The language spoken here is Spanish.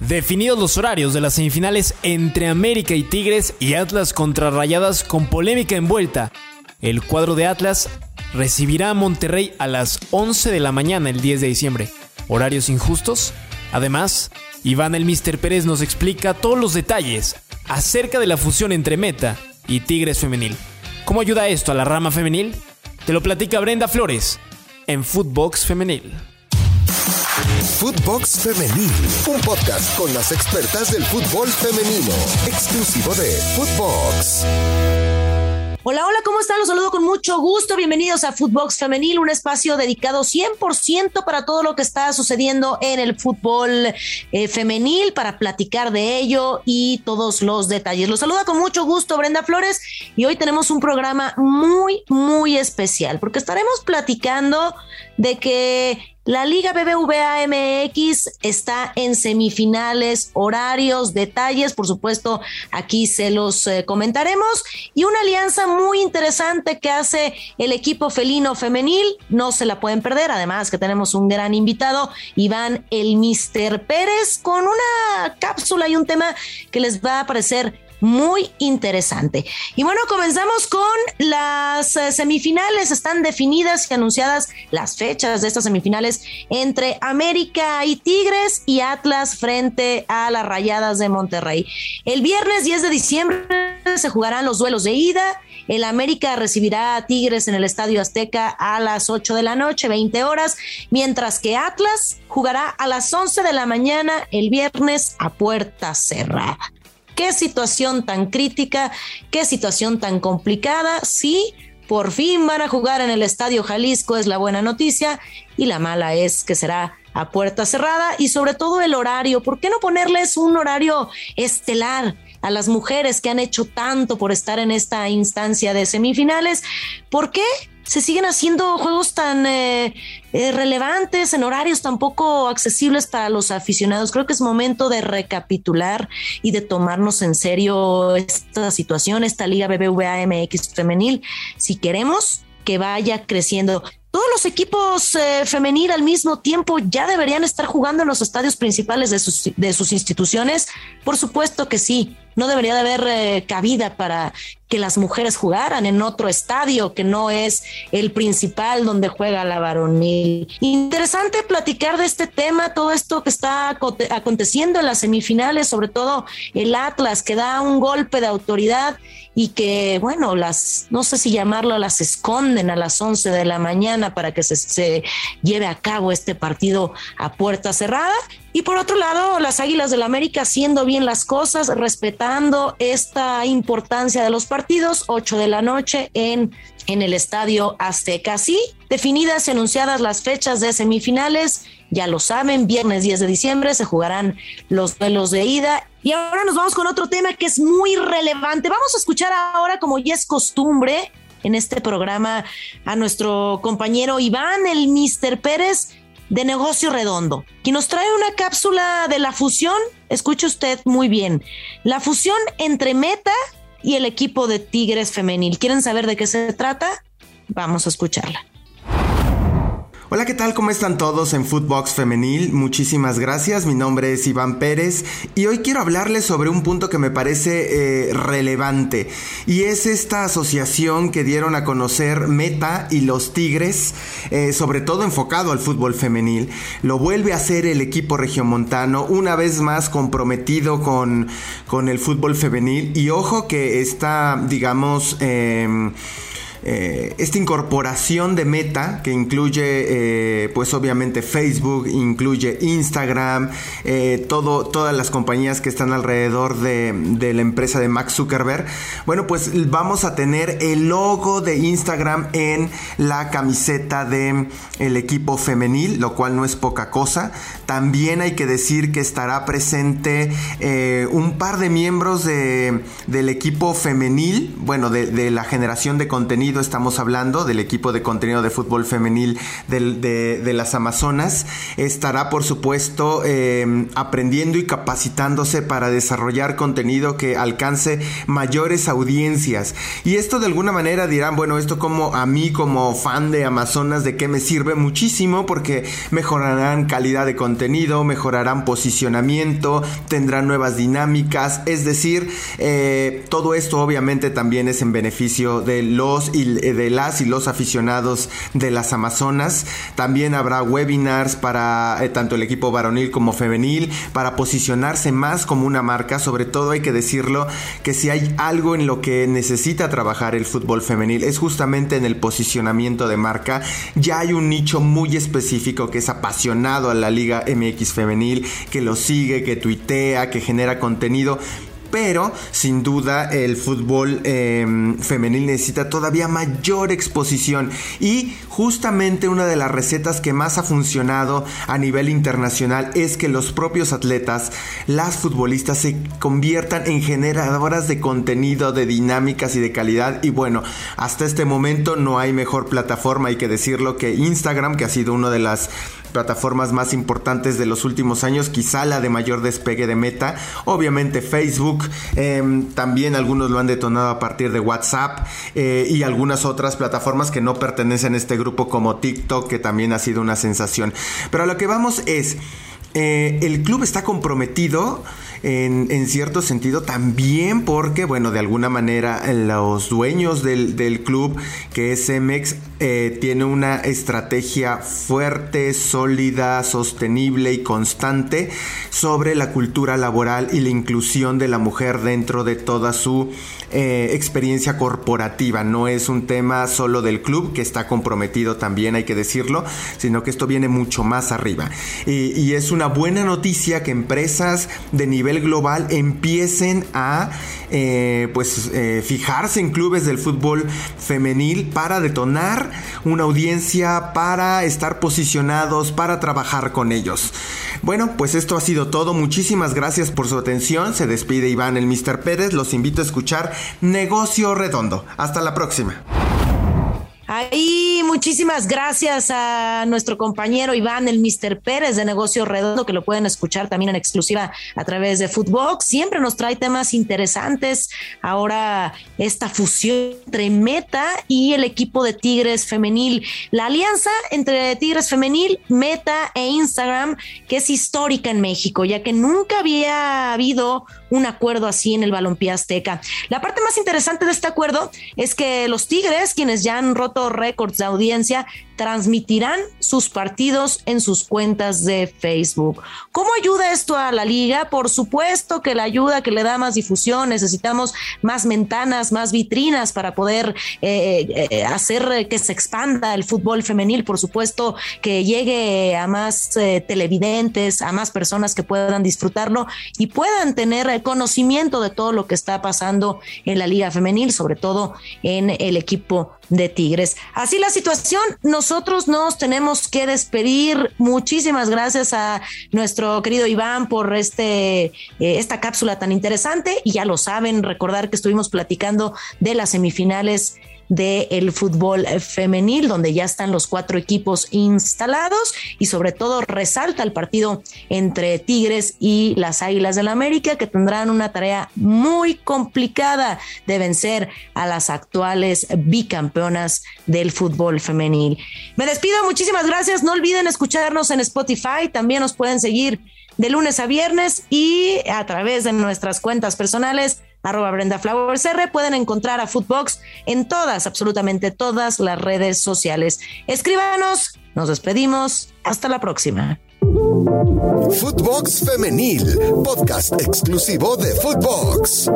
Definidos los horarios de las semifinales entre América y Tigres y Atlas contra Rayadas con polémica envuelta, el cuadro de Atlas recibirá a Monterrey a las 11 de la mañana el 10 de diciembre. ¿Horarios injustos? Además, Iván el Mister Pérez nos explica todos los detalles acerca de la fusión entre Meta y Tigres Femenil. ¿Cómo ayuda esto a la rama femenil? Te lo platica Brenda Flores en Footbox Femenil. Footbox Femenil, un podcast con las expertas del fútbol femenino, exclusivo de Footbox. Hola, hola, ¿cómo están? Los saludo con mucho gusto. Bienvenidos a Footbox Femenil, un espacio dedicado 100% para todo lo que está sucediendo en el fútbol eh, femenil, para platicar de ello y todos los detalles. Los saluda con mucho gusto Brenda Flores y hoy tenemos un programa muy, muy especial porque estaremos platicando de que la Liga BBVA MX está en semifinales, horarios, detalles, por supuesto, aquí se los eh, comentaremos. Y una alianza muy interesante que hace el equipo felino femenil, no se la pueden perder. Además que tenemos un gran invitado, Iván el Mister Pérez, con una cápsula y un tema que les va a parecer muy interesante. Y bueno, comenzamos con las eh, semifinales. Están definidas y anunciadas las fechas de estas semifinales entre América y Tigres y Atlas frente a las Rayadas de Monterrey. El viernes 10 de diciembre se jugarán los duelos de ida. El América recibirá a Tigres en el Estadio Azteca a las 8 de la noche, 20 horas, mientras que Atlas jugará a las 11 de la mañana el viernes a puerta cerrada qué situación tan crítica, qué situación tan complicada. Sí, por fin van a jugar en el Estadio Jalisco, es la buena noticia, y la mala es que será a puerta cerrada y sobre todo el horario. ¿Por qué no ponerles un horario estelar? A las mujeres que han hecho tanto por estar en esta instancia de semifinales. ¿Por qué? se siguen haciendo juegos tan eh, eh, relevantes en horarios tan poco accesibles para los aficionados. Creo que es momento de recapitular y de tomarnos en serio esta situación, esta Liga BBVA MX femenil, si queremos que vaya creciendo. Todos los equipos eh, femenil al mismo tiempo ya deberían estar jugando en los estadios principales de sus, de sus instituciones. Por supuesto que sí, no debería de haber cabida para que las mujeres jugaran en otro estadio que no es el principal donde juega la varonil. Interesante platicar de este tema, todo esto que está aconteciendo en las semifinales, sobre todo el Atlas que da un golpe de autoridad y que, bueno, las, no sé si llamarlo, las esconden a las 11 de la mañana para que se, se lleve a cabo este partido a puerta cerrada. Y por otro lado, las Águilas del la América haciendo bien las cosas, respetando esta importancia de los partidos partidos, 8 de la noche en, en el Estadio Azteca. Sí, definidas y anunciadas las fechas de semifinales, ya lo saben, viernes 10 de diciembre se jugarán los duelos de ida. Y ahora nos vamos con otro tema que es muy relevante. Vamos a escuchar ahora, como ya es costumbre, en este programa a nuestro compañero Iván, el Mister Pérez de Negocio Redondo, quien nos trae una cápsula de la fusión, escuche usted muy bien, la fusión entre Meta y el equipo de Tigres femenil. ¿Quieren saber de qué se trata? Vamos a escucharla. Hola, ¿qué tal? ¿Cómo están todos en Footbox Femenil? Muchísimas gracias. Mi nombre es Iván Pérez y hoy quiero hablarles sobre un punto que me parece eh, relevante y es esta asociación que dieron a conocer Meta y los Tigres, eh, sobre todo enfocado al fútbol femenil. Lo vuelve a hacer el equipo regiomontano, una vez más comprometido con, con el fútbol femenil y ojo que está, digamos, em, eh, esta incorporación de Meta que incluye eh, pues obviamente Facebook, incluye Instagram, eh, todo, todas las compañías que están alrededor de, la empresa de Max Zuckerberg, bueno pues vamos a tener el logo de Instagram en la camiseta de el equipo femenil, lo cual no es poca cosa. También hay que decir que estará presente un par de miembros de, del equipo femenil, bueno, de, de la generación de contenido estamos hablando, del equipo de contenido de fútbol femenil de, las Amazonas, estará por supuesto em, aprendiendo y capacitándose para desarrollar contenido que alcance mayores audiencias. Y esto de alguna manera dirán, bueno, esto como a mí como fan de Amazonas, ¿de qué me sirve? Muchísimo porque mejorarán calidad de contenido, mejorarán posicionamiento, tendrán nuevas dinámicas, es decir, eh, todo esto obviamente también es en beneficio de los de las y los aficionados de las Amazonas. También habrá webinars para eh, tanto el equipo varonil como femenil para posicionarse más como una marca. Sobre todo hay que decirlo que si hay algo en lo que necesita trabajar el fútbol femenil es justamente en el posicionamiento de marca. Ya hay un nicho muy específico que es apasionado a la Liga MX femenil, que lo sigue, que tuitea, que genera contenido pero sin duda el fútbol em, femenil necesita todavía mayor exposición. Y justamente una de las recetas que más ha funcionado a nivel internacional es que los propios atletas, las futbolistas se conviertan en generadoras de contenido, de dinámicas y de calidad. Y bueno, hasta este momento no hay mejor plataforma, hay que decirlo, que Instagram, que ha sido una de las plataformas más importantes de los últimos años, quizá la de mayor despegue de meta, obviamente Facebook, em, también algunos lo han detonado a partir de WhatsApp eh, y algunas otras plataformas que no pertenecen a este grupo como TikTok, que también ha sido una sensación. Pero a lo que vamos es, eh, el club está comprometido en, cierto sentido también porque, bueno, de alguna manera los dueños del, club, que es Cemex, eh, tiene una estrategia fuerte, sólida, sostenible y constante sobre la cultura laboral y la inclusión de la mujer dentro de toda su eh, experiencia corporativa. No es un tema solo del club, que está comprometido también, hay que decirlo, sino que esto viene mucho más arriba. y es una buena noticia que empresas de nivel global empiecen a eh, pues eh, fijarse en clubes del fútbol femenil para detonar una audiencia, para estar posicionados, para trabajar con ellos. Bueno, pues esto ha sido todo. Muchísimas gracias por su atención. Se despide Iván el Mr. Pérez. Los invito a escuchar Negocio Redondo. Hasta la próxima. Ahí muchísimas gracias a nuestro compañero Iván, el Mr. Pérez de Negocio Redondo, que lo pueden escuchar también en exclusiva a través de Footbox. Siempre nos trae temas interesantes. Ahora esta fusión entre Meta y el equipo de Tigres Femenil. La alianza entre Tigres Femenil, Meta e Instagram, que es histórica en México, ya que nunca había habido un acuerdo así en el balompié azteca. La parte más interesante de este acuerdo es que los Tigres, quienes ya han roto récords de audiencia, audiencia transmitirán sus partidos en sus cuentas de Facebook. ¿Cómo ayuda esto a la liga? Por supuesto que la ayuda que le da más difusión, necesitamos más ventanas, más vitrinas para poder eh, eh, hacer que se expanda el fútbol femenil, por supuesto que llegue a más eh, televidentes, a más personas que puedan disfrutarlo y puedan tener conocimiento de todo lo que está pasando en la liga femenil, sobre todo en el equipo de Tigres. Así la situación, nosotros nos tenemos que despedir. Muchísimas gracias a nuestro querido Iván por este, eh, esta cápsula tan interesante. Y ya lo saben, recordar que estuvimos platicando de las semifinales del fútbol femenil, donde ya están los cuatro equipos instalados y sobre todo resalta el partido entre Tigres y las Águilas del la América, que tendrán una tarea muy complicada de vencer a las actuales bicampeonas del fútbol femenil. Me despido, muchísimas gracias. No olviden escucharnos en Spotify, también nos pueden seguir de lunes a viernes y a través de nuestras cuentas personales arroba Brenda Flowers R. Pueden encontrar a Footbox en todas, absolutamente todas las redes sociales. Escríbanos, nos despedimos, hasta la próxima. Footbox Femenil, podcast exclusivo de Footbox.